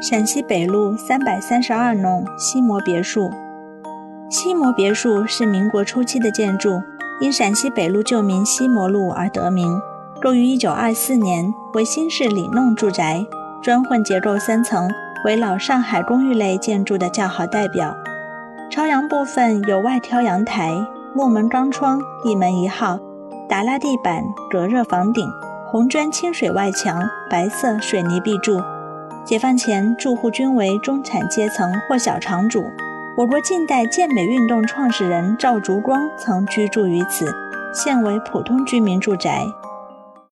陕西北路三百三十二弄西摩别墅。西摩别墅是民国初期的建筑，因陕西北路旧名西摩路而得名。构于一九二四年，为新式里弄住宅，砖混结构三层，为老上海公寓类建筑的较好代表。朝阳部分有外挑阳台、木门钢窗，一门一号，打蜡地板，隔热房顶，红砖清水外墙，白色水泥壁柱。解放前，住户均为中产阶层或小厂主。我国近代健美运动创始人赵烛光曾居住于此，现为普通居民住宅。